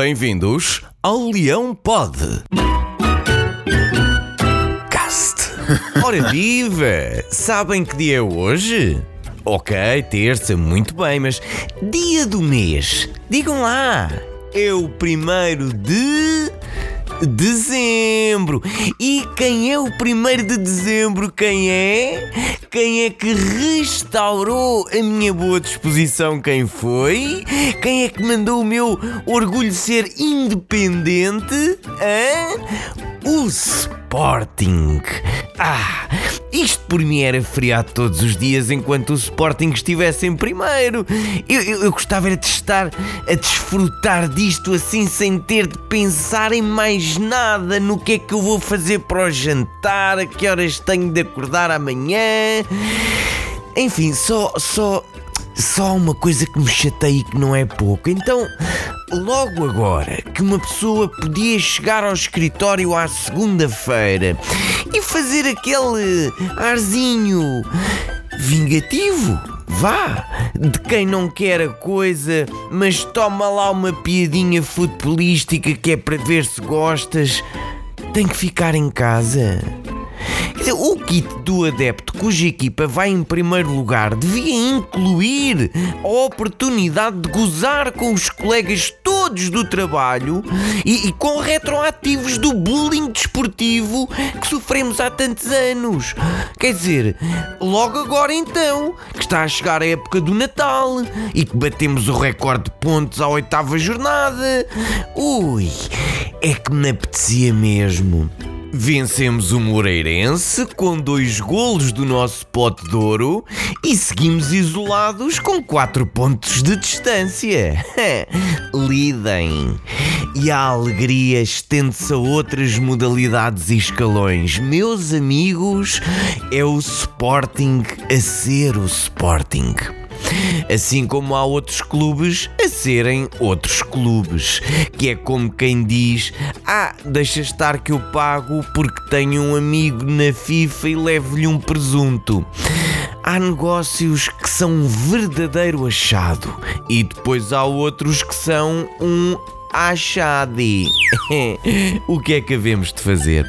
Bem-vindos ao Leão Pod. Cast. Ora viva! Sabem que dia é hoje? Ok, terça, muito bem, mas dia do mês, digam lá, é o primeiro de dezembro. E quem é o primeiro de dezembro? Quem é? Quem é que restaurou a minha boa disposição? Quem foi? Quem é que mandou o meu orgulho ser independente? Hã? O Sporting. Ah, isto por mim era feriado todos os dias enquanto o Sporting estivesse em primeiro. Eu, eu, eu gostava de estar a desfrutar disto assim sem ter de pensar em mais nada no que é que eu vou fazer para o jantar, a que horas tenho de acordar amanhã. Enfim, só, só, só uma coisa que me chateia e que não é pouco. Então, logo agora que uma pessoa podia chegar ao escritório à segunda-feira e fazer aquele arzinho vingativo, vá, de quem não quer a coisa, mas toma lá uma piadinha futebolística que é para ver se gostas, tem que ficar em casa. O kit do adepto cuja equipa vai em primeiro lugar devia incluir a oportunidade de gozar com os colegas todos do trabalho e, e com retroativos do bullying desportivo que sofremos há tantos anos. Quer dizer, logo agora então, que está a chegar a época do Natal e que batemos o recorde de pontos à oitava jornada. Ui, é que me apetecia mesmo. Vencemos o Moreirense com dois golos do nosso pote de ouro e seguimos isolados com 4 pontos de distância. Lidem. E a alegria estende-se a outras modalidades e escalões. Meus amigos, é o Sporting a ser o Sporting. Assim como há outros clubes a serem outros clubes, que é como quem diz: Ah, deixa estar que eu pago porque tenho um amigo na FIFA e levo-lhe um presunto. Há negócios que são um verdadeiro achado e depois há outros que são um Achade. o que é que havemos de fazer?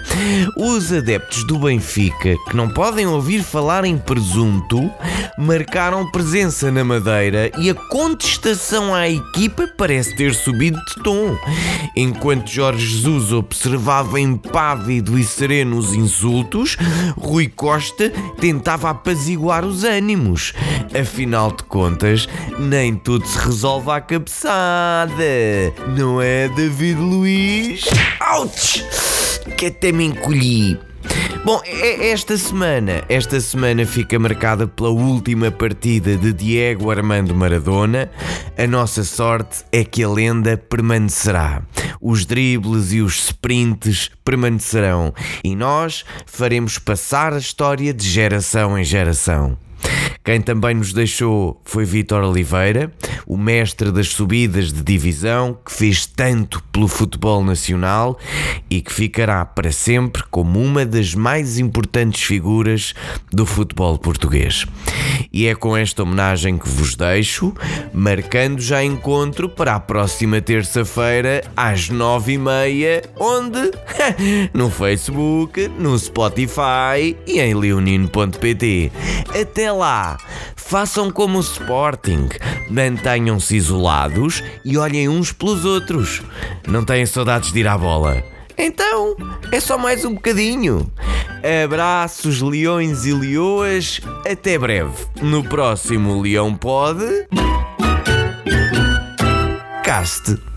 Os adeptos do Benfica, que não podem ouvir falar em presunto, marcaram presença na Madeira e a contestação à equipa parece ter subido de tom. Enquanto Jorge Jesus observava impávido e sereno os insultos, Rui Costa tentava apaziguar os ânimos. Afinal de contas, nem tudo se resolve à cabeçada. Não não é, David Luiz? Ouch! Que até me encolhi. Bom, esta semana, esta semana fica marcada pela última partida de Diego Armando Maradona. A nossa sorte é que a lenda permanecerá. Os dribles e os sprints permanecerão e nós faremos passar a história de geração em geração. Quem também nos deixou foi Vítor Oliveira, o mestre das subidas de divisão, que fez tanto pelo futebol nacional e que ficará para sempre como uma das mais importantes figuras do futebol português. E é com esta homenagem que vos deixo, marcando já encontro para a próxima terça-feira às nove e meia, onde? no Facebook, no Spotify e em leonino.pt. Até lá! Façam como o Sporting, mantenham-se isolados e olhem uns pelos outros. Não têm saudades de ir à bola? Então, é só mais um bocadinho. Abraços, leões e leoas. Até breve. No próximo Leão Pode. Caste.